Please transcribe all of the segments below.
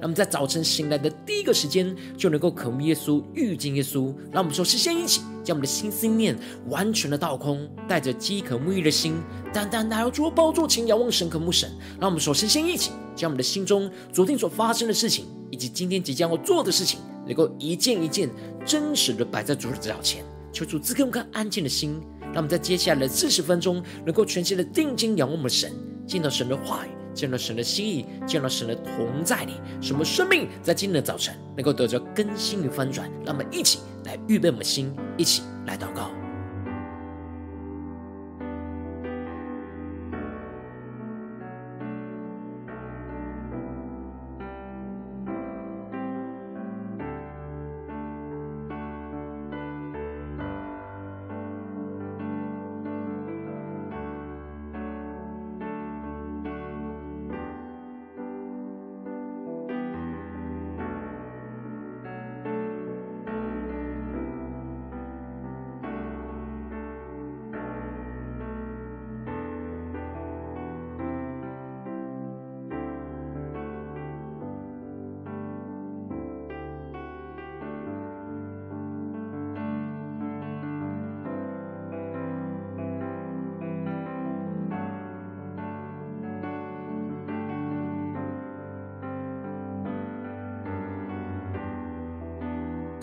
让我们在早晨醒来的第一个时间，就能够渴慕耶稣、遇见耶稣。让我们说，事先一起将我们的心思念完全的倒空，带着饥渴沐浴的心，单单来到主的宝座前，仰望神、渴慕神。让我们说，事先一起将我们的心中昨天所发生的事情，以及今天即将要做的事情，能够一件一件真实的摆在主的脚前，求主赐给我们安静的心。让我们在接下来的四十分钟，能够全心的定睛仰望我们的神，见到神的话语。见到神的心意，见到神的同在里，什么生命在今天的早晨能够得着更新与翻转？让我们一起来预备我们的心，一起来祷告。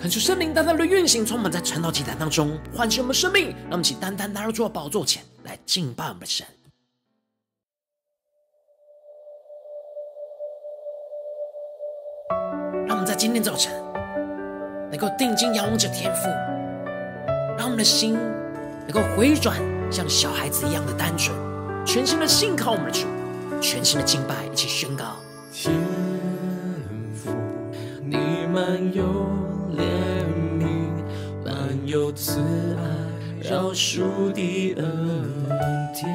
恳求圣灵单单的运行，充满在晨祷祭坛当中，唤醒我们生命。让我们一起单单来到主的宝座前来敬拜我们的神。让我们在今天早晨能够定睛仰望着天父，让我们的心能够回转，像小孩子一样的单纯，全心的信靠我们的主，全心的敬拜，一起宣告：天父，你满有。饶恕的恩典，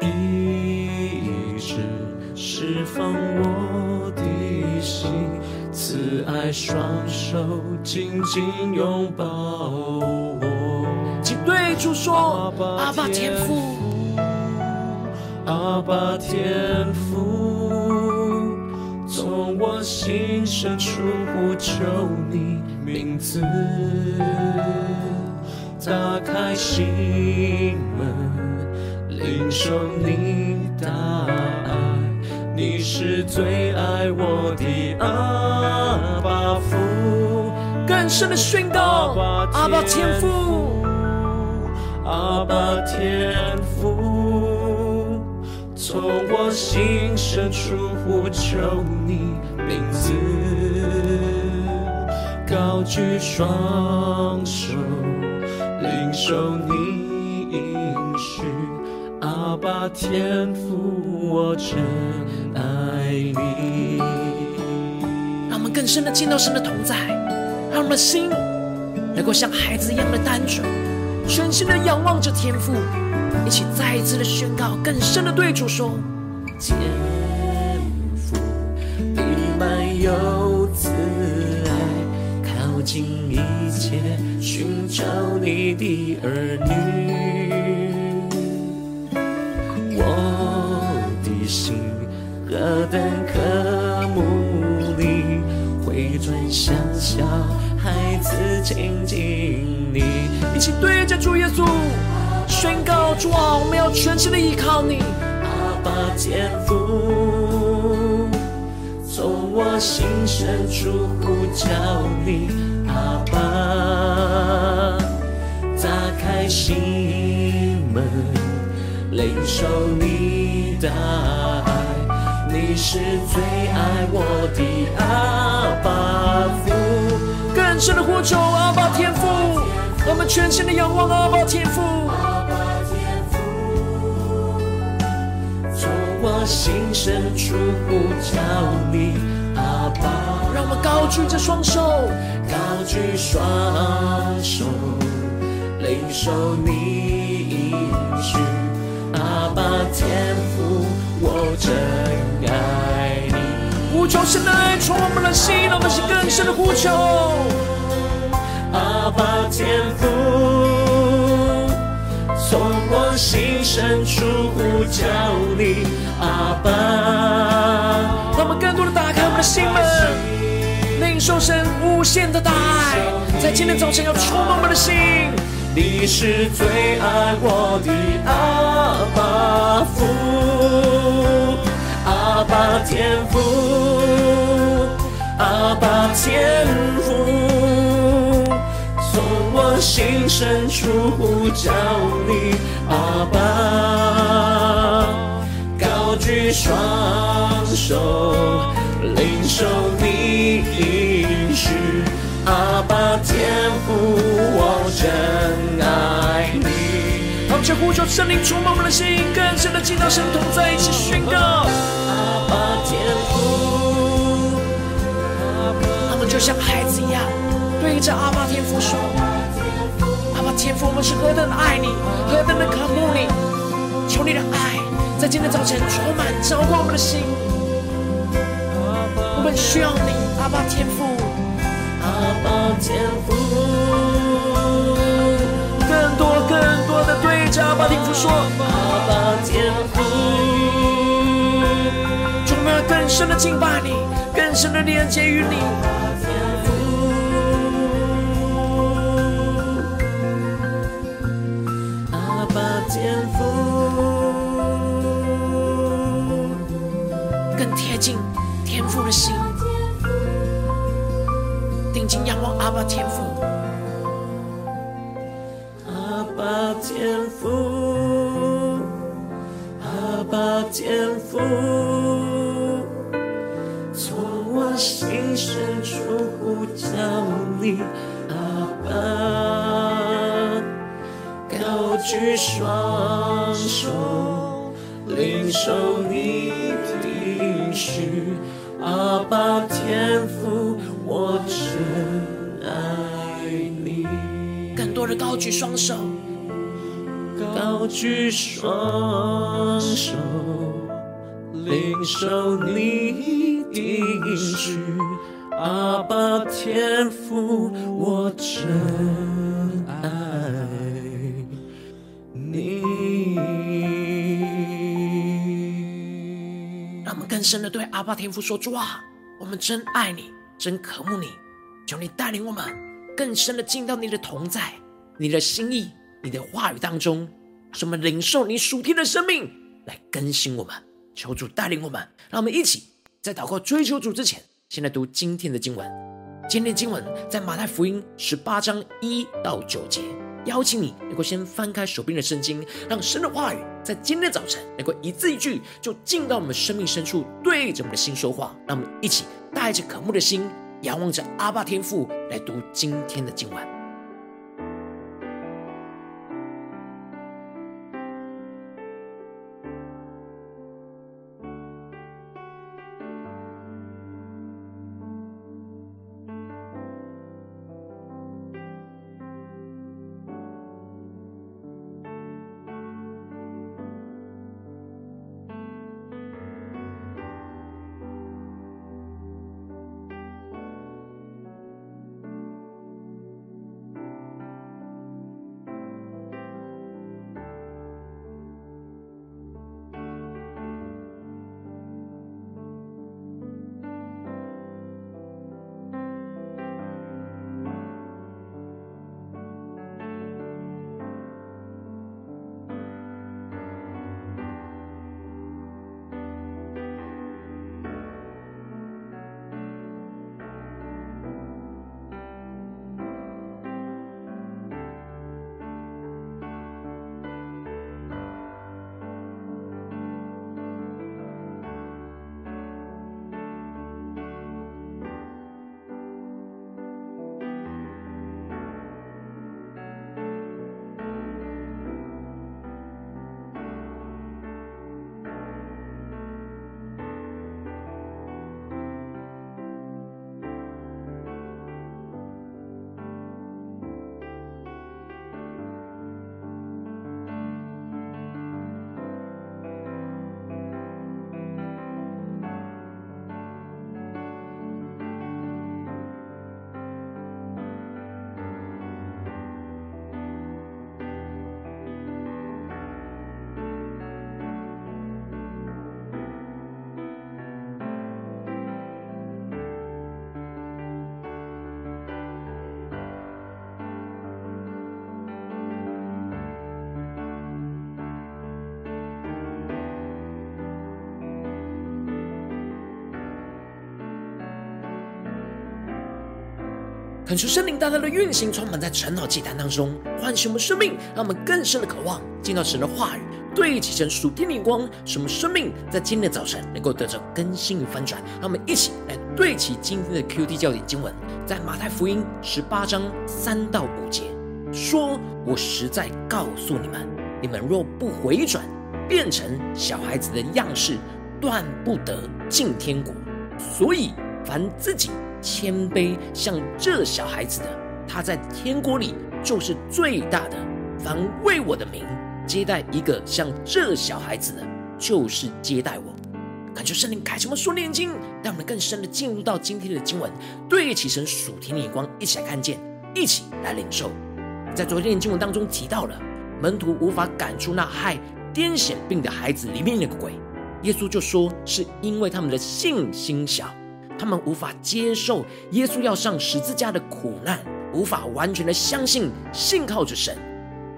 医治释放我的心，慈爱双手紧紧拥抱我。请对主说：阿爸天父，阿爸天父。从我心深处呼求你名字，打开心门，领受你大爱。你是最爱我的阿爸父，更深的宣告：阿爸天父，阿爸天父。从我心深处呼求你名字，高举双手，领受你应许，阿爸天父，我真爱你。让我们更深的见到神的同在，让我们的心能够像孩子一样的单纯，全心的仰望着天父。一起再一次的宣告，更深的对主说：天父，你满有慈爱，靠近一切寻找你的儿女。我的心何等渴慕你，回转向小孩子亲近你。一起对着主耶稣。宣告主啊，我们要全心的依靠你。阿爸天父，从我心深处呼叫你。阿爸，打开心门，领受你的爱。你是最爱我的阿爸父。更深的呼求，阿爸天父，我们全心的仰望阿爸天父。我心深处呼叫你，阿爸。让我们高举着双手，高举双手，领受你应许，阿爸天父，我真爱你。呼求神的爱充满我们的心，让我们是更深的呼求。阿爸天父，从我心深处呼叫你，阿爸。心门，领受神无限的大爱，在今天早晨要充满我们的心。你是最爱我的阿爸父，阿爸天父，阿爸天父，从我心深处呼叫你，阿爸，高举双手，领受你应许，阿爸天父，我真爱你。好，们。呼求圣灵触摸我们的心，更深的进到神同在一起宣告。阿爸天父，他们就像孩子一样，对着阿爸天父说：“阿爸天父，我们是何等的爱你，何等的渴慕你，求你的爱在今天早晨充满浇灌我们的心。我们需要你，阿爸天父，阿爸天父。”更多更多的对着阿爸天父说，阿爸天父，我们要更深的敬拜你，更深的连接于你。阿爸天父。天父，阿爸天父，从我心深处呼叫你，阿爸，高举双手，领受你的应许，阿爸天父，多的高举双手。高举双手，领受你的应许，阿爸天父，我真爱你。让我们更深的对阿爸天父说：主啊，我们真爱你，真渴慕你，求你带领我们更深的进到你的同在、你的心意、你的话语当中。什么领受你属天的生命来更新我们，求主带领我们，让我们一起在祷告追求主之前，先来读今天的经文。今天的经文在马太福音十八章一到九节。邀请你能够先翻开手边的圣经，让神的话语在今天早晨能够一字一句就进到我们生命深处，对着我们的心说话。让我们一起带着渴慕的心，仰望着阿爸天父来读今天的经文。恳求圣灵大大的运行，充满在晨祷祭坛当中，唤醒我们生命，让我们更深的渴望见到神的话语，对齐神属天的光，使我们生命在今天的早晨能够得着更新与翻转。让我们一起来对齐今天的 QT 教点经文，在马太福音十八章三到五节，说：“我实在告诉你们，你们若不回转，变成小孩子的样式，断不得进天国。所以，凡自己。”谦卑像这小孩子的，他在天国里就是最大的。凡为我的名接待一个像这小孩子的，就是接待我。恳求圣灵开启我们属灵眼睛，让我们更深的进入到今天的经文，对齐神属天的眼光，一起来看见，一起来领受。在昨天的经文当中提到了门徒无法赶出那害癫痫病的孩子里面那个鬼，耶稣就说是因为他们的信心小。他们无法接受耶稣要上十字架的苦难，无法完全的相信信靠着神。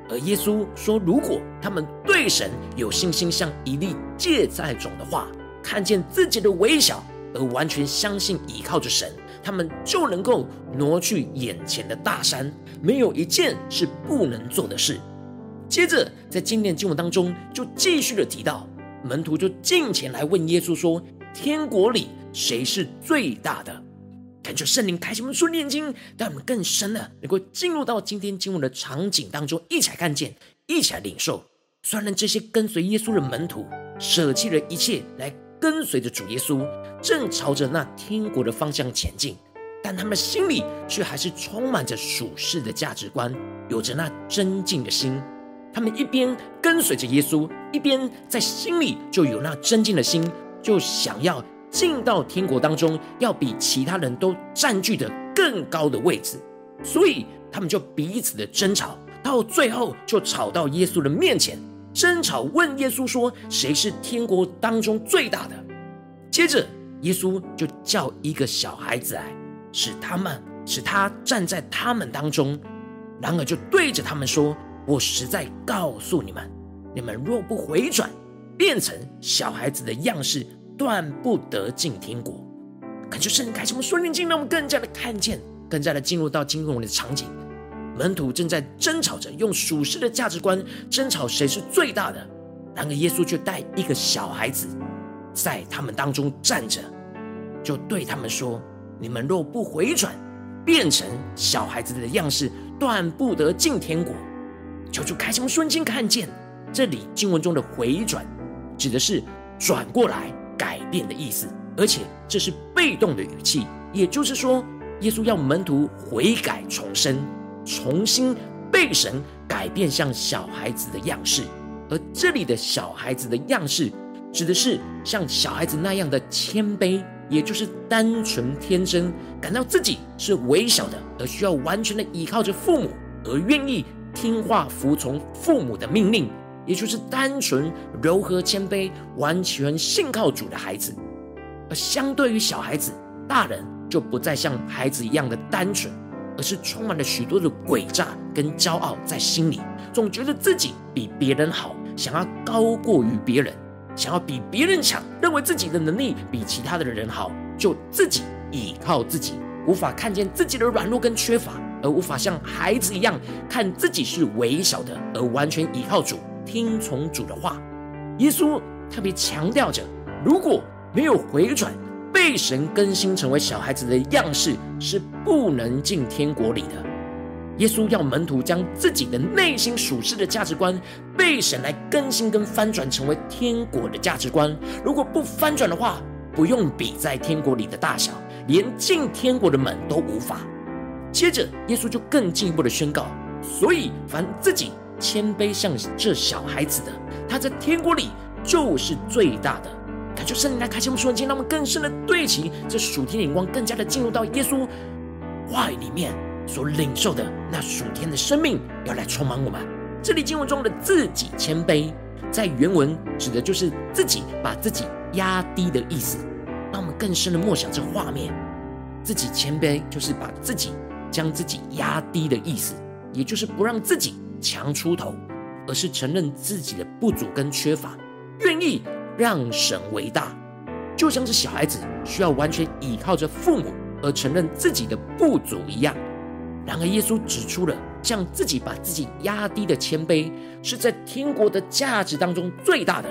而耶稣说，如果他们对神有信心，像一粒芥菜种的话，看见自己的微小而完全相信依靠着神，他们就能够挪去眼前的大山，没有一件是不能做的事。接着，在今天经文当中，就继续的提到，门徒就进前来问耶稣说：“天国里。”谁是最大的？感谢圣灵开启我们属灵眼睛，让我们更深的能够进入到今天经文的场景当中，一起来看见，一起来领受。虽然这些跟随耶稣的门徒舍弃了一切来跟随着主耶稣，正朝着那天国的方向前进，但他们心里却还是充满着属世的价值观，有着那争竞的心。他们一边跟随着耶稣，一边在心里就有那争竞的心，就想要。进到天国当中，要比其他人都占据的更高的位置，所以他们就彼此的争吵，到最后就吵到耶稣的面前，争吵问耶稣说：“谁是天国当中最大的？”接着耶稣就叫一个小孩子来，使他们使他站在他们当中，然而就对着他们说：“我实在告诉你们，你们若不回转，变成小孩子的样式。”断不得进天国。感谢圣灵开启我们属灵经，让我们更加的看见，更加的进入到经文的场景。门徒正在争吵着，用属世的价值观争吵谁是最大的。然而耶稣却带一个小孩子在他们当中站着，就对他们说：“你们若不回转，变成小孩子的样式，断不得进天国。”求主开启我们属灵经，看见这里经文中的回转，指的是转过来。改变的意思，而且这是被动的语气，也就是说，耶稣要门徒悔改重生，重新被神改变像小孩子的样式。而这里的小孩子的样式，指的是像小孩子那样的谦卑，也就是单纯天真，感到自己是微小的，而需要完全的依靠着父母，而愿意听话服从父母的命令。也就是单纯、柔和、谦卑、完全信靠主的孩子，而相对于小孩子，大人就不再像孩子一样的单纯，而是充满了许多的诡诈跟骄傲在心里，总觉得自己比别人好，想要高过于别人，想要比别人强，认为自己的能力比其他的人好，就自己倚靠自己，无法看见自己的软弱跟缺乏，而无法像孩子一样看自己是微小的，而完全依靠主。听从主的话，耶稣特别强调着：如果没有回转，被神更新成为小孩子的样式，是不能进天国里的。耶稣要门徒将自己的内心属世的价值观，被神来更新跟翻转，成为天国的价值观。如果不翻转的话，不用比在天国里的大小，连进天国的门都无法。接着，耶稣就更进一步的宣告：所以，凡自己。谦卑像这小孩子的，他在天国里就是最大的。感谢圣灵来开启我们属灵，让我们更深的对齐这属天的眼光，更加的进入到耶稣话语里面所领受的那属天的生命，要来充满我们。这里经文中的自己谦卑，在原文指的就是自己把自己压低的意思。让我们更深的默想这画面，自己谦卑就是把自己将自己压低的意思，也就是不让自己。强出头，而是承认自己的不足跟缺乏，愿意让神为大，就像是小孩子需要完全依靠着父母而承认自己的不足一样。然而，耶稣指出了，将自己把自己压低的谦卑，是在天国的价值当中最大的。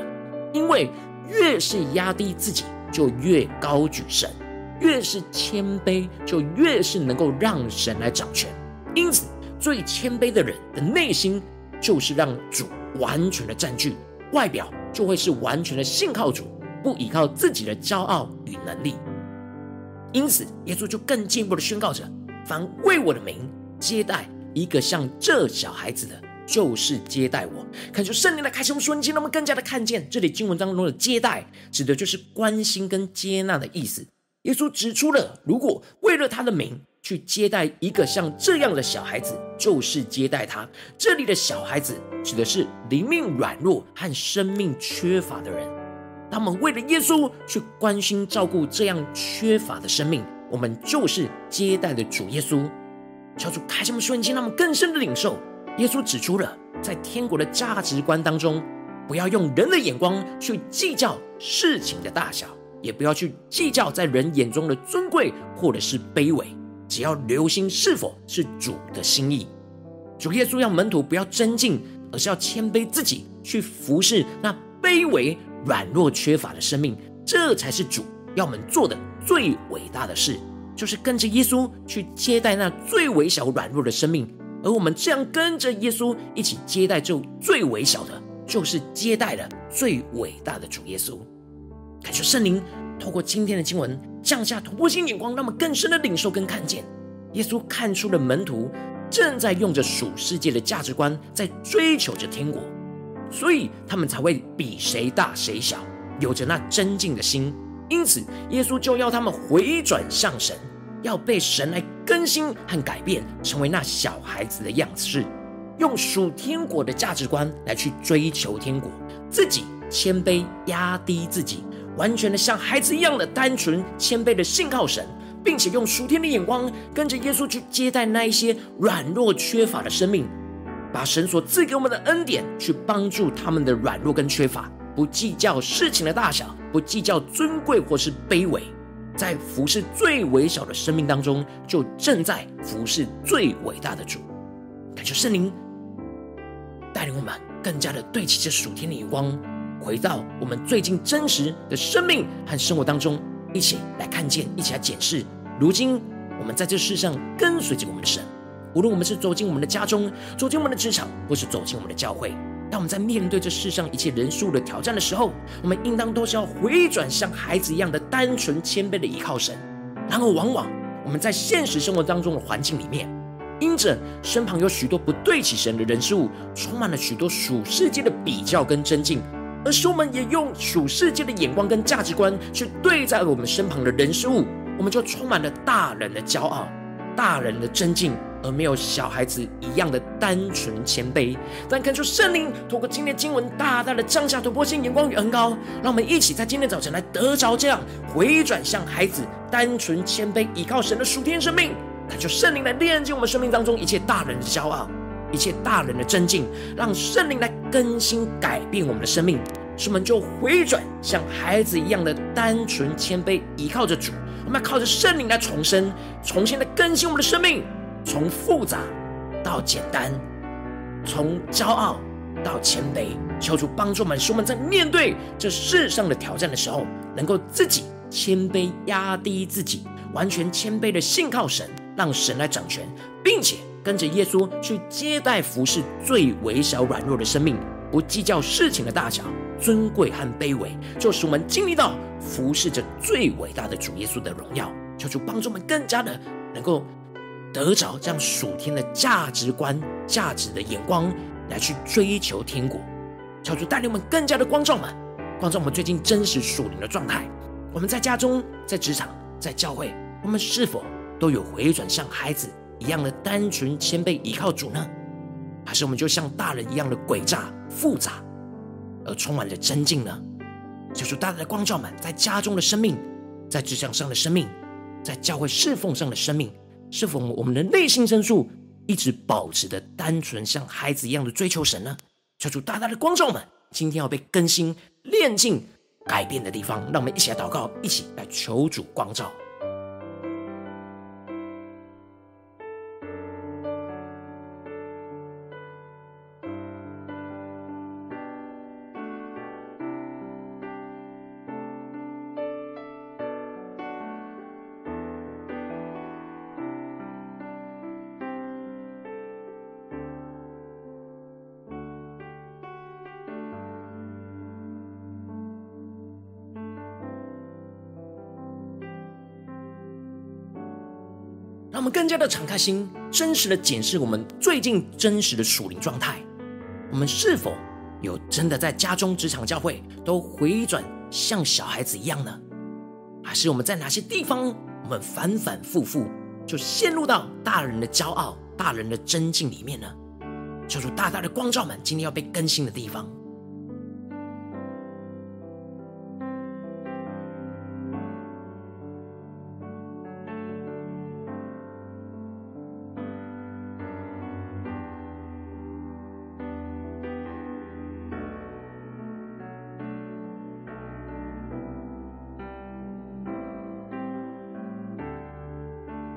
因为越是压低自己，就越高举神；越是谦卑，就越是能够让神来掌权。因此，最谦卑的人的内心，就是让主完全的占据，外表就会是完全的信靠主，不依靠自己的骄傲与能力。因此，耶稣就更进一步的宣告着：凡为我的名接待一个像这小孩子的，就是接待我。恳求圣灵来开启我们属灵眼睛，让我们更加的看见这里经文当中的接待，指的就是关心跟接纳的意思。耶稣指出了，如果为了他的名去接待一个像这样的小孩子，就是接待他。这里的小孩子指的是灵命软弱和生命缺乏的人。他们为了耶稣去关心照顾这样缺乏的生命，我们就是接待的主耶稣。求主开什么瞬间，让我们更深的领受。耶稣指出了，在天国的价值观当中，不要用人的眼光去计较事情的大小，也不要去计较在人眼中的尊贵或者是卑微，只要留心是否是主的心意。主耶稣要门徒不要尊敬，而是要谦卑自己，去服侍那卑微。软弱缺乏的生命，这才是主要我们做的最伟大的事，就是跟着耶稣去接待那最微小软弱的生命。而我们这样跟着耶稣一起接待这最微小的，就是接待了最伟大的主耶稣。感谢圣灵透过今天的经文降下突破性眼光，让我们更深的领受跟看见，耶稣看出了门徒正在用着属世界的价值观在追求着天国。所以他们才会比谁大谁小，有着那争竞的心。因此，耶稣就要他们回转向神，要被神来更新和改变，成为那小孩子的样式，用属天国的价值观来去追求天国，自己谦卑压低自己，完全的像孩子一样的单纯谦卑的信靠神，并且用属天的眼光跟着耶稣去接待那一些软弱缺乏的生命。把神所赐给我们的恩典，去帮助他们的软弱跟缺乏，不计较事情的大小，不计较尊贵或是卑微，在服侍最微小的生命当中，就正在服侍最伟大的主。感谢圣灵带领我们更加的对齐这属天的眼光，回到我们最近真实的生命和生活当中，一起来看见，一起来检视。如今我们在这世上跟随着我们的神。无论我们是走进我们的家中，走进我们的职场，或是走进我们的教会，当我们在面对这世上一切人数的挑战的时候，我们应当都是要回转像孩子一样的单纯谦卑的依靠神。然而，往往我们在现实生活当中的环境里面，因着身旁有许多不对起神的人事物，充满了许多属世界的比较跟争竞，而使我们也用属世界的眼光跟价值观去对待我们身旁的人事物，我们就充满了大人的骄傲、大人的尊敬。而没有小孩子一样的单纯谦卑，但看出圣灵透过今天经文大大的降下突破性眼光与恩膏，让我们一起在今天早晨来得着这样回转向孩子单纯谦卑依靠神的属天生命。感谢圣灵来炼净我们生命当中一切大人的骄傲，一切大人的争竞，让圣灵来更新改变我们的生命，使我们就回转像孩子一样的单纯谦卑依靠着主。我们要靠着圣灵来重生，重新的更新我们的生命。从复杂到简单，从骄傲到谦卑，求主帮助我们，使我们在面对这世上的挑战的时候，能够自己谦卑压低自己，完全谦卑的信靠神，让神来掌权，并且跟着耶稣去接待服侍最微小软弱的生命，不计较事情的大小、尊贵和卑微，就使我们经历到服侍着最伟大的主耶稣的荣耀。求主帮助我们，更加的能够。得着这样属天的价值观、价值的眼光来去追求天国，求主带领我们更加的光照们，光照我们最近真实属灵的状态。我们在家中、在职场、在教会，我们是否都有回转向孩子一样的单纯谦卑依靠主呢？还是我们就像大人一样的诡诈、复杂而充满着争竞呢？求主大大的光照们，在家中的生命，在职场上的生命，在教会侍奉上的生命。是否我们的内心深处一直保持着单纯像孩子一样的追求神呢？求主大大的光照们，今天要被更新、炼净、改变的地方，让我们一起来祷告，一起来求主光照。更加的敞开心，真实的检视我们最近真实的属灵状态。我们是否有真的在家中、职场、教会都回转像小孩子一样呢？还是我们在哪些地方，我们反反复复就陷入到大人的骄傲、大人的真境里面呢？求主大大的光照们，今天要被更新的地方。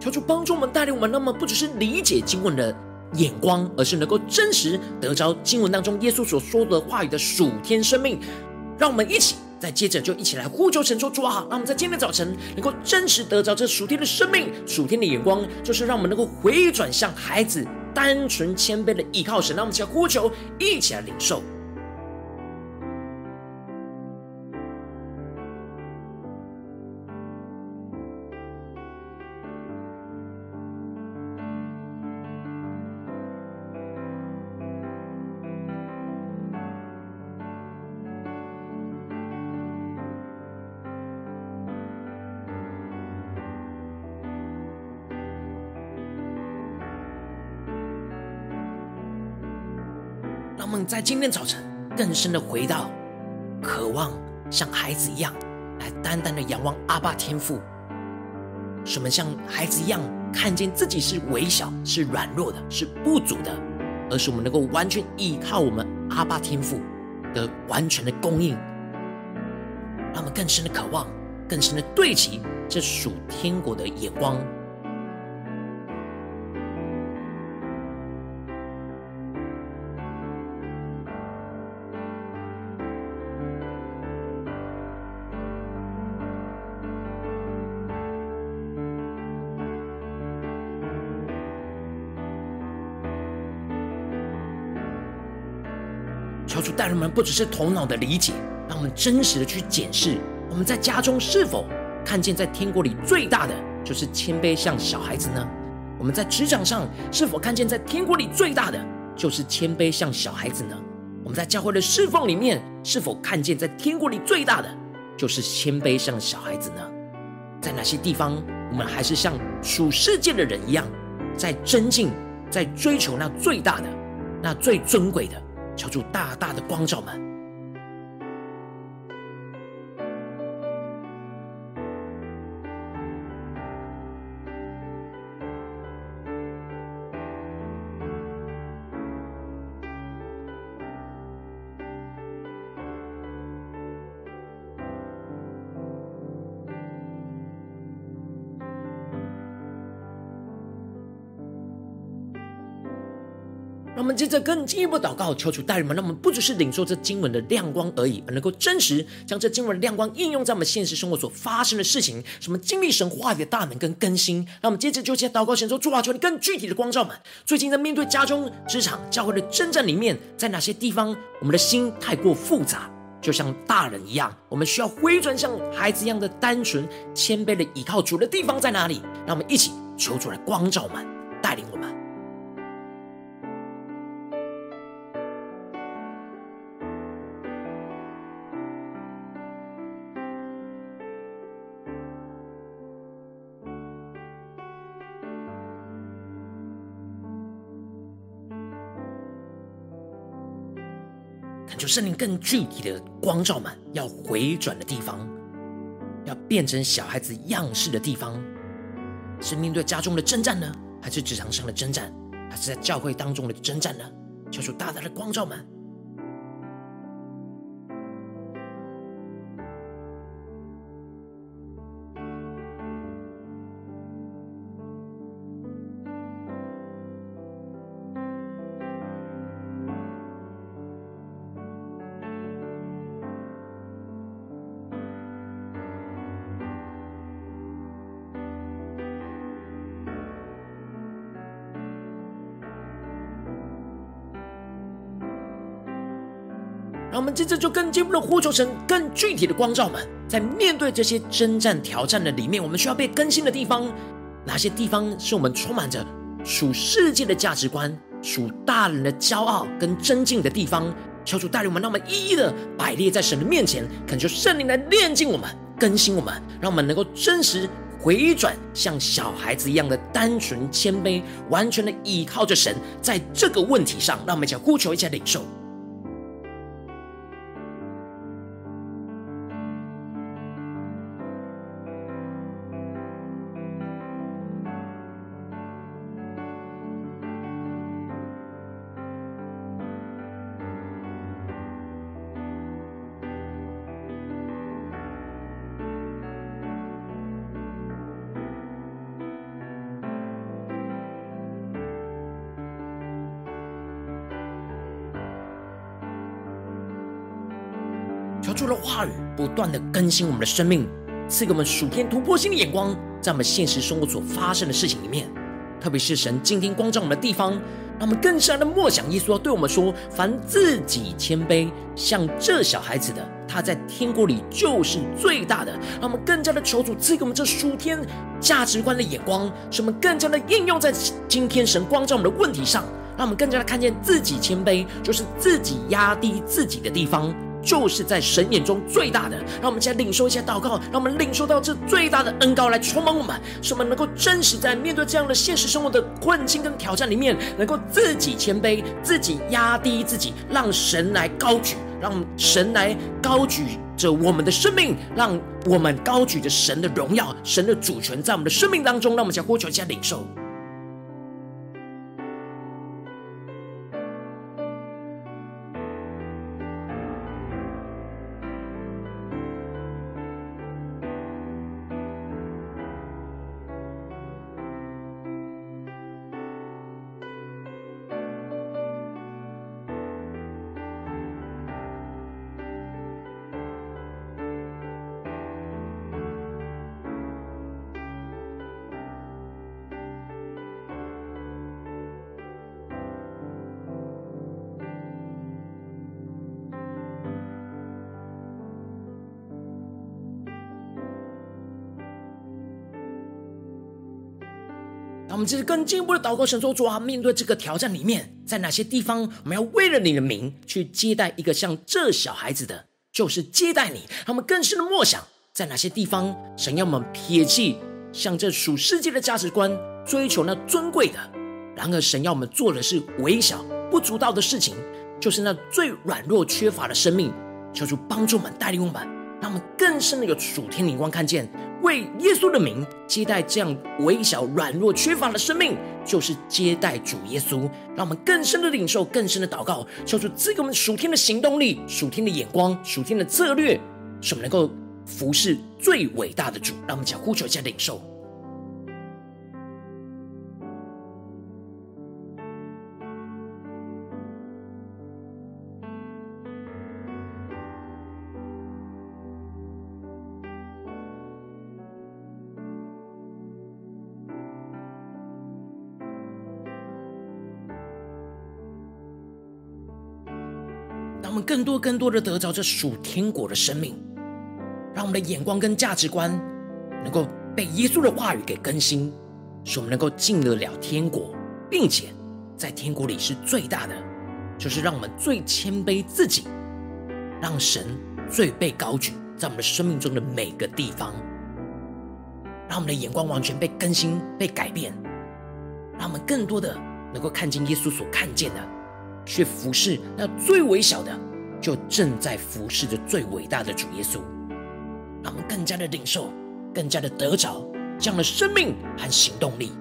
求主帮助我们，带领我们，那么不只是理解经文的眼光，而是能够真实得着经文当中耶稣所说的话语的属天生命。让我们一起再接着就一起来呼求神说：主啊，让我们在今天早晨能够真实得着这属天的生命、属天的眼光，就是让我们能够回转向孩子，单纯谦卑的依靠神。让我们一起来呼求，一起来领受。在今天早晨更深的回到，渴望像孩子一样，来单单的仰望阿爸天父。使我们像孩子一样，看见自己是微小、是软弱的、是不足的，而是我们能够完全依靠我们阿爸天父的完全的供应。让我们更深的渴望，更深的对齐这属天国的眼光。我们，不只是头脑的理解，让我们真实的去检视，我们在家中是否看见在天国里最大的就是谦卑像小孩子呢？我们在职场上是否看见在天国里最大的就是谦卑像小孩子呢？我们在教会的侍奉里面是否看见在天国里最大的就是谦卑像小孩子呢？在哪些地方我们还是像属世界的人一样，在争竞，在追求那最大的、那最尊贵的？求主大大的光照门。让我们接着更进一步祷告，求主带领们，让我们不只是领受这经文的亮光而已，而能够真实将这经文的亮光应用在我们现实生活所发生的事情，什么经历神话语的大能跟更新。让我们接着就接祷告，神说：主啊，求你更具体的光照们。最近在面对家中、职场、教会的征战里面，在哪些地方我们的心太过复杂，就像大人一样，我们需要回转像孩子一样的单纯谦卑的倚靠主的地方在哪里？让我们一起求主来光照们，带领我们。圣灵更具体的光照们，要回转的地方，要变成小孩子样式的地方，是面对家中的征战呢，还是职场上的征战，还是在教会当中的征战呢？求主大大的光照们。我们这次就更进一步的呼求神，更具体的光照们，在面对这些征战挑战的里面，我们需要被更新的地方，哪些地方是我们充满着属世界的价值观、属大人的骄傲跟尊敬的地方？求主带领我们，让我们一一的摆列在神的面前，恳求圣灵来炼净我们、更新我们，让我们能够真实回转，像小孩子一样的单纯谦卑，完全的倚靠着神。在这个问题上，让我们一起呼求，一起领受。不断的更新我们的生命，赐给我们属天突破性的眼光，在我们现实生活所发生的事情里面，特别是神今天光照我们的地方，让我们更深的默想耶稣对我们说：凡自己谦卑，像这小孩子的，他在天国里就是最大的。让我们更加的求主赐给我们这属天价值观的眼光，使我们更加的应用在今天神光照我们的问题上，让我们更加的看见自己谦卑，就是自己压低自己的地方。就是在神眼中最大的，让我们先领受一下祷告，让我们领受到这最大的恩膏来充满我们，使我们能够真实在面对这样的现实生活的困境跟挑战里面，能够自己谦卑，自己压低自己，让神来高举，让神来高举着我们的生命，让我们高举着神的荣耀、神的主权在我们的生命当中，让我们先呼求一下领受。我们这是更进一步的祷告，神说：主啊，面对这个挑战里面，在哪些地方我们要为了你的名去接待一个像这小孩子的，就是接待你。他们更深的默想，在哪些地方神要我们撇弃像这属世界的价值观，追求那尊贵的；然而神要我们做的是微小不足道的事情，就是那最软弱缺乏的生命。求主帮助我们，带领我们，让我们更深的有属天灵光看见。为耶稣的名接待这样微小、软弱、缺乏的生命，就是接待主耶稣。让我们更深的领受、更深的祷告，求主赐给我们属天的行动力、属天的眼光、属天的策略，使我们能够服侍最伟大的主。让我们讲呼求一下领受。更多、更多的得着这属天国的生命，让我们的眼光跟价值观能够被耶稣的话语给更新，使我们能够进得了天国，并且在天国里是最大的，就是让我们最谦卑自己，让神最被高举在我们的生命中的每个地方，让我们的眼光完全被更新、被改变，让我们更多的能够看见耶稣所看见的。去服侍那最微小的，就正在服侍着最伟大的主耶稣，让我们更加的领受，更加的得着这样的生命和行动力。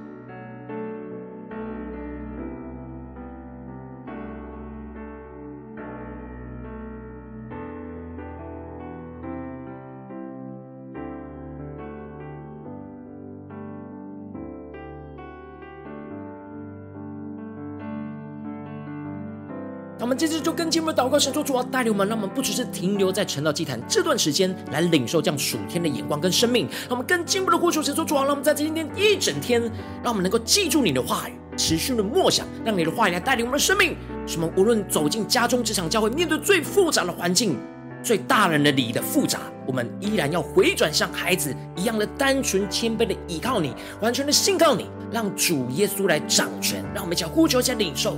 接着就跟进我们的祷告，神说主啊，带领我们，让我们不只是停留在晨祷祭坛这段时间来领受这样属天的眼光跟生命，让我们更进一步的呼求神说主啊，让我们在今天一整天，让我们能够记住你的话语，持续的默想，让你的话语来带领我们的生命，什么无论走进家中、职场、教会，面对最复杂的环境。最大人的礼仪的复杂，我们依然要回转像孩子一样的单纯谦卑的倚靠你，完全的信靠你，让主耶稣来掌权。让我们一起呼求，一起领受。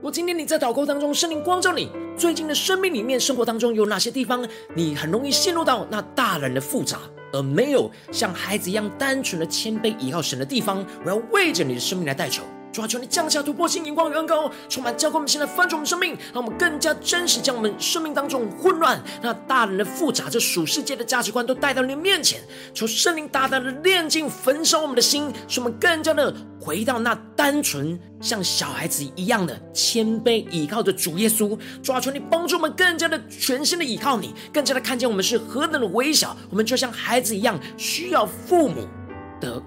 我今天你在祷告当中，圣灵光照你，最近的生命里面、生活当中有哪些地方，你很容易陷入到那大人的复杂，而没有像孩子一样单纯的谦卑依靠神的地方？我要为着你的生命来代求。主啊，求你降下突破性眼光与恩膏，充满教灌我们现在翻转我们生命，让我们更加真实将我们生命当中混乱、那大人的复杂、这属世界的价值观都带到你的面前。求圣灵大大的炼净、焚烧我们的心，使我们更加的回到那单纯像小孩子一样的谦卑倚靠着主耶稣。主啊，求你帮助我们更加的全心的倚靠你，更加的看见我们是何等的微小，我们就像孩子一样，需要父母的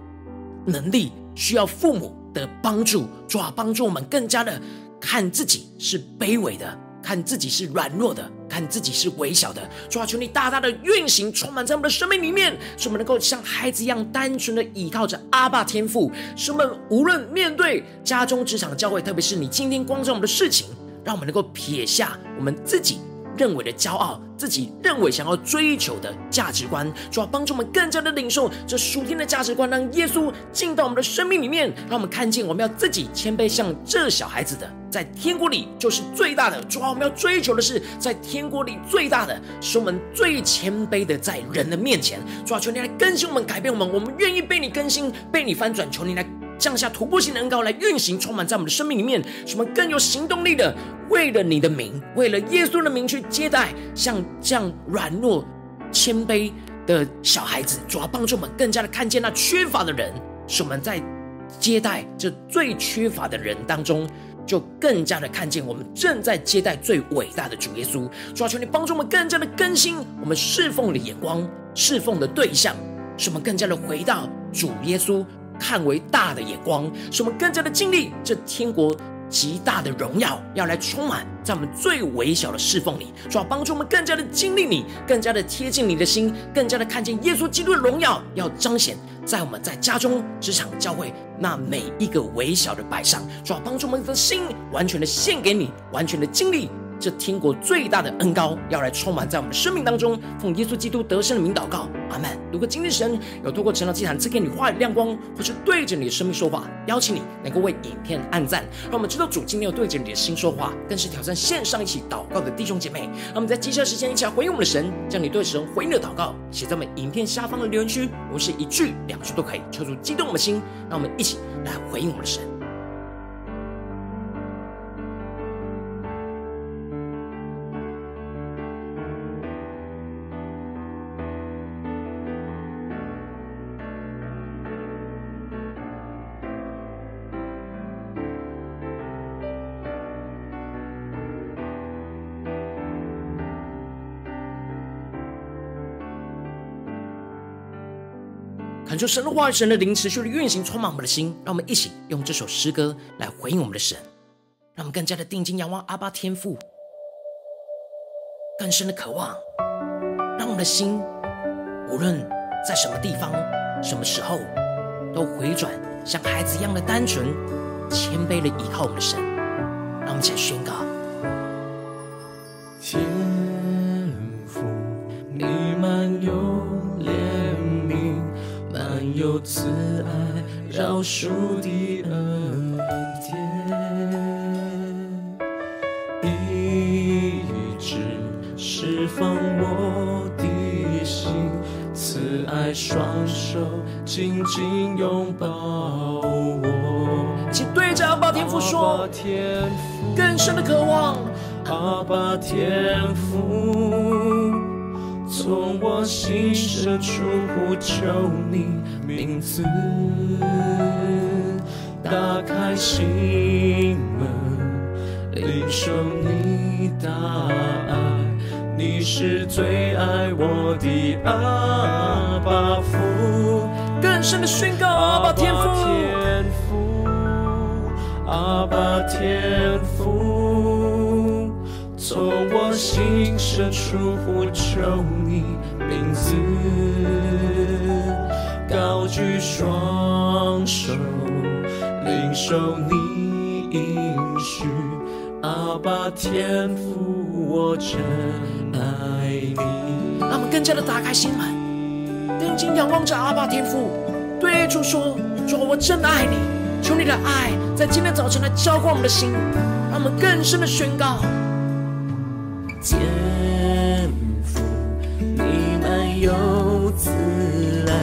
能力，需要父母的帮助，主啊，帮助我们更加的看自己是卑微的，看自己是软弱的，看自己是微小的。主啊，求你大大的运行，充满在我们的生命里面，使我们能够像孩子一样单纯的倚靠着阿爸天父。使我们无论面对家中、职场教会，特别是你今天光照我们的事情，让我们能够撇下我们自己认为的骄傲，自己认为想要追求的价值观，主要帮助我们更加的领受这属天的价值观，让耶稣进到我们的生命里面，让我们看见我们要自己谦卑，像这小孩子的，在天国里就是最大的。主要我们要追求的是在天国里最大的，是我们最谦卑的，在人的面前。主要求你来更新我们，改变我们，我们愿意被你更新，被你翻转。求你来降下突破性的恩膏来运行，充满在我们的生命里面，使我们更有行动力的。为了你的名，为了耶稣的名去接待像这样软弱、谦卑的小孩子，主要帮助我们更加的看见那缺乏的人，使我们在接待这最缺乏的人当中，就更加的看见我们正在接待最伟大的主耶稣。主要求你帮助我们更加的更新我们侍奉的眼光、侍奉的对象，使我们更加的回到主耶稣看为大的眼光，使我们更加的经历这天国。极大的荣耀要来充满在我们最微小的侍奉里，主要帮助我们更加的经历你，更加的贴近你的心，更加的看见耶稣基督的荣耀要彰显在我们在家中、职场、教会那每一个微小的摆上，主要帮助我们的心完全的献给你，完全的经历。这天国最大的恩膏要来充满在我们的生命当中，奉耶稣基督得胜的名祷告，阿门。如果今天神有透过晨祷祭坛赐给你话语亮光，或是对着你的生命说话，邀请你能够为影片按赞，让我们知道主今天有对着你的心说话，更是挑战线上一起祷告的弟兄姐妹。让我们在接下来时间一起来回应我们的神，将你对神回应的祷告写在我们影片下方的留言区，我们是一句两句都可以，求主激动我们的心，让我们一起来回应我们的神。恳求神的话语、神的灵持续的运行，充满我们的心。让我们一起用这首诗歌来回应我们的神，让我们更加的定睛仰望阿爸天父，更深的渴望，让我们的心无论在什么地方、什么时候，都回转像孩子一样的单纯、谦卑的依靠我们的神。让我们一起来宣告。饶恕的恩典，一直释放我的心，慈爱双手紧紧拥抱我。请对着阿爸天父说，更深的渴望。阿爸天父，从我心深处呼求你名字，打开心门，领受你大爱，你是最爱我的阿爸父。更深的宣告，阿爸天父，阿爸天父。从我心深处呼求你名字，高举双手，领受你应许，阿爸天父，我真爱你。让我们更加的打开心门，定睛仰望着阿爸天父，对主说：主，我真爱你，求你的爱在今天早晨来浇灌我们的心，让我们更深的宣告。天，你满有慈爱，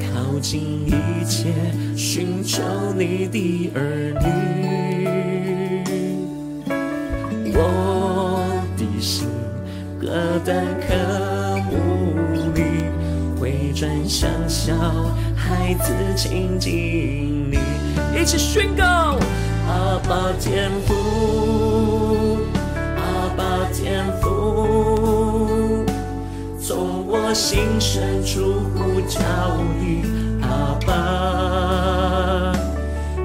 靠近一切寻求你的儿女。我的心何等渴慕你，回转像小孩子亲近你。一起宣告，阿爸天父。天父，心深处呼叫你，阿爸，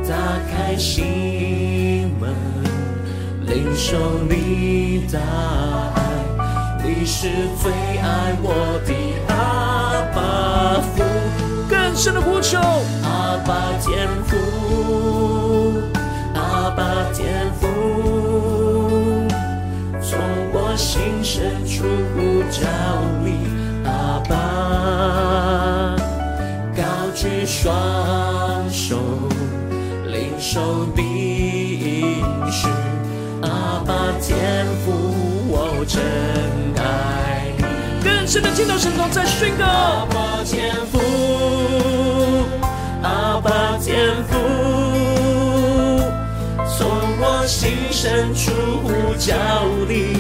打开心门，领受你大爱，你是最爱我的阿爸。父。更深的呼求，阿爸。天父，阿爸。天父。心深处呼叫，高举双手，领受你应许，阿爸天父，我真爱你。更深的敬拜神同在宣告，阿爸天父，阿爸天父。心深处呼叫你，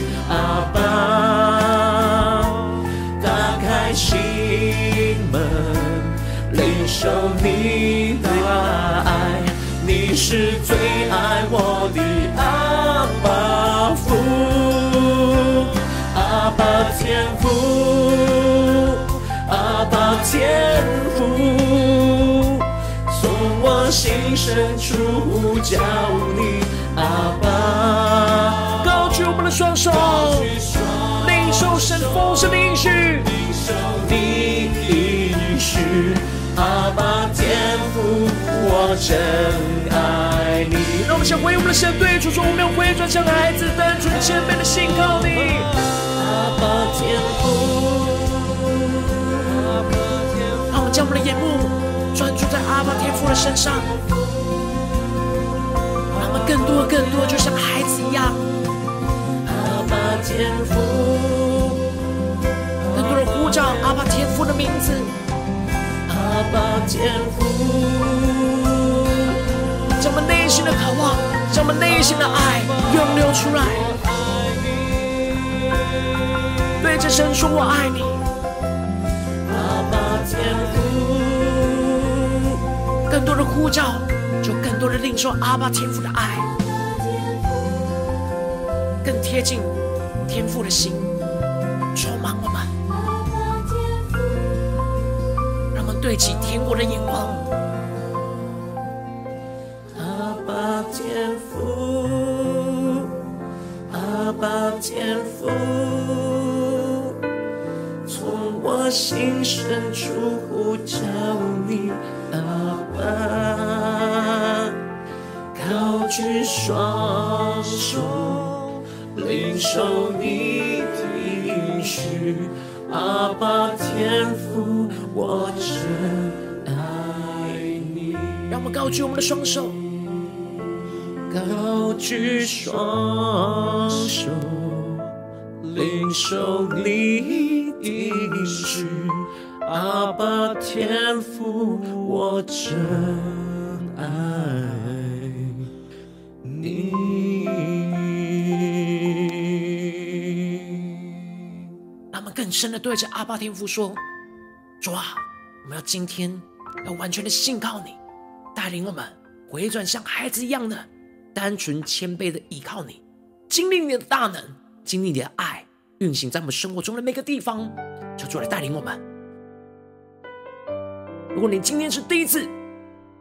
受你的爱，你是最爱我的阿爸父，阿爸天父，阿爸天父，从我心深处呼叫你。阿爸，高举我们的双手，领受神丰盛的应许，真爱你。让我们先回应我们的神，对主说：我们要回转向孩子，单纯谦卑的信靠你。阿爸天父，阿爸天父，让我们将我们的眼目专注在阿爸天父的身上。更多更多，就像孩子一样。阿爸天父，更多人呼叫阿爸天父的名字。阿爸天父，将我们内心的渴望，将我们内心的爱涌流出来。对着神说：“我爱你。”阿爸天父，更多的呼叫。就更多的领受阿爸天父的爱，更贴近天父的心，充满我们。让我们对对齐天国的眼光。心深处呼叫你，阿爸，高举双手，领受你的应许。阿爸天父，我真爱你。让我们高举我们的双手，高举双手，领受你的应许。阿爸天父，我真爱你。他们更深的对着阿爸天父说：“主啊，我们要今天要完全的信靠你，带领我们回转像孩子一样的单纯谦卑的依靠你，经历你的大能，经历你的爱，运行在我们生活中的每个地方，求主来带领我们。如果你今天是第一次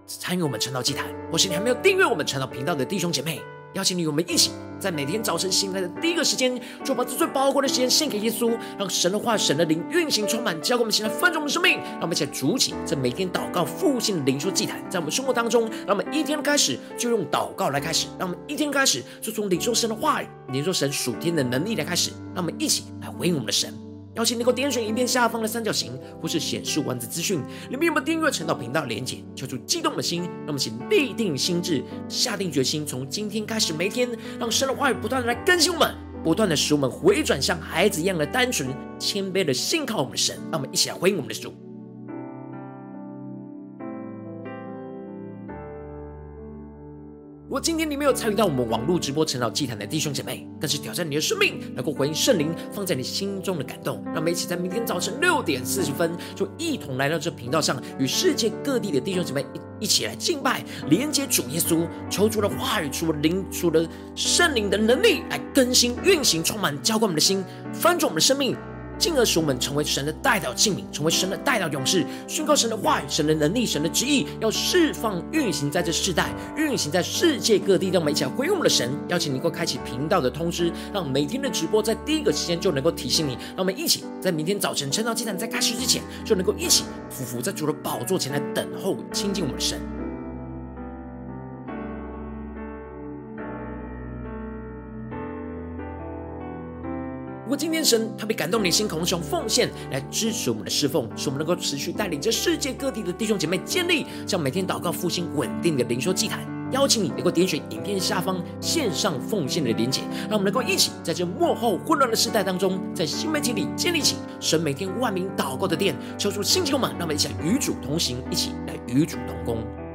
参与我们晨祷祭坛，或是你还没有订阅我们晨祷频道的弟兄姐妹，邀请你我们一起。”在每天早晨醒来的第一个时间，就把这最宝贵的时间献给耶稣，让神的话、神的灵运行充满，交给我们，现在丰盛我们的生命。让我们一起来筑起这每天祷告复兴的灵修祭坛，在我们生活当中，让我们一天开始就用祷告来开始，让我们一天开始就从领受神的话语、领受神属天的能力来开始，让我们一起来回应我们的神。邀请能够点选影片下方的三角形，或是显示文字资讯，里面有没有订阅陈道频道连结？求主激动的心，让我们请立定心智，下定决心，从今天开始，每天让神的话语不断的来更新我们，不断的使我们回转向孩子一样的单纯、谦卑的信靠我们的神。让我们一起来回应我们的主。如果今天你没有参与到我们网络直播晨祷祭坛的弟兄姐妹，更是挑战你的生命，能够回应圣灵放在你心中的感动。让我们一起在明天早晨六点四十分，就一同来到这频道上，与世界各地的弟兄姐妹一一起来敬拜、连接主耶稣，求主的话语、主的灵、主的圣灵的能力来更新、运行、充满、浇灌我们的心，翻转我们的生命。进而使我们成为神的代表器皿，成为神的代表勇士，宣告神的话语、神的能力、神的旨意，要释放、运行在这世代，运行在世界各地。让我们一起来回我们的神，邀请你能够开启频道的通知，让每天的直播在第一个时间就能够提醒你。让我们一起在明天早晨晨祷祭坛在开始之前，就能够一起匍匐在主的宝座前来等候亲近我们的神。如果今天神特别感动你的心，渴望用奉献来支持我们的侍奉，使我们能够持续带领着世界各地的弟兄姐妹建立像每天祷告复兴稳定的灵修祭坛。邀请你能够点选影片下方线上奉献的连结，让我们能够一起在这幕后混乱的时代当中，在新媒体里建立起神每天万名祷告的殿，抽出新球们，让我们一起来与主同行，一起来与主同工。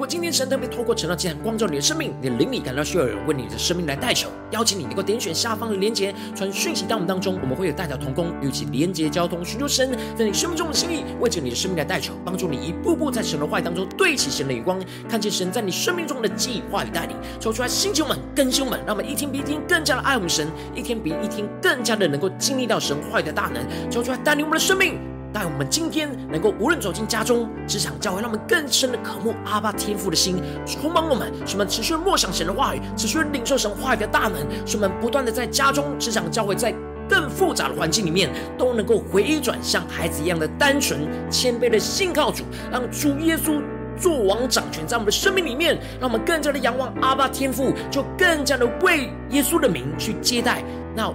如果今天神特别透过晨祷祭坛光照你的生命，你的灵里感到需要有人为你的生命来代求，邀请你能够点选下方的连结，传讯息到我们当中，我们会有代表同工，与其连结交通，寻求神在你生命中的心意，为着你的生命来代求，帮助你一步步在神的话语当中对齐神的眼光，看见神在你生命中的计划与带领，抽出来星球们、更新们，让我们一天比一天更加的爱我们神，一天比一天更加的能够经历到神话语的大能，抽出来带领我们的生命。但我们今天能够无论走进家中、职场、教会，让我们更深的渴慕阿爸天父的心，充满我们，使我们持续默想神的话语，持续领受神话语的大能，使我们不断的在家中、职场、教会，在更复杂的环境里面，都能够回转像孩子一样的单纯、谦卑的信靠主，让主耶稣作王掌权在我们的生命里面，让我们更加的仰望阿爸天父，就更加的为耶稣的名去接待那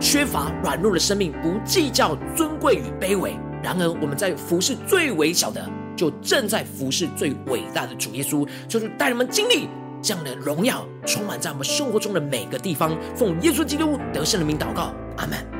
缺乏软弱的生命，不计较尊贵与卑微。然而，我们在服侍最微小的，就正在服侍最伟大的主耶稣，就是带人们经历这样的荣耀，充满在我们生活中的每个地方。奉耶稣基督得胜的名祷告，阿门。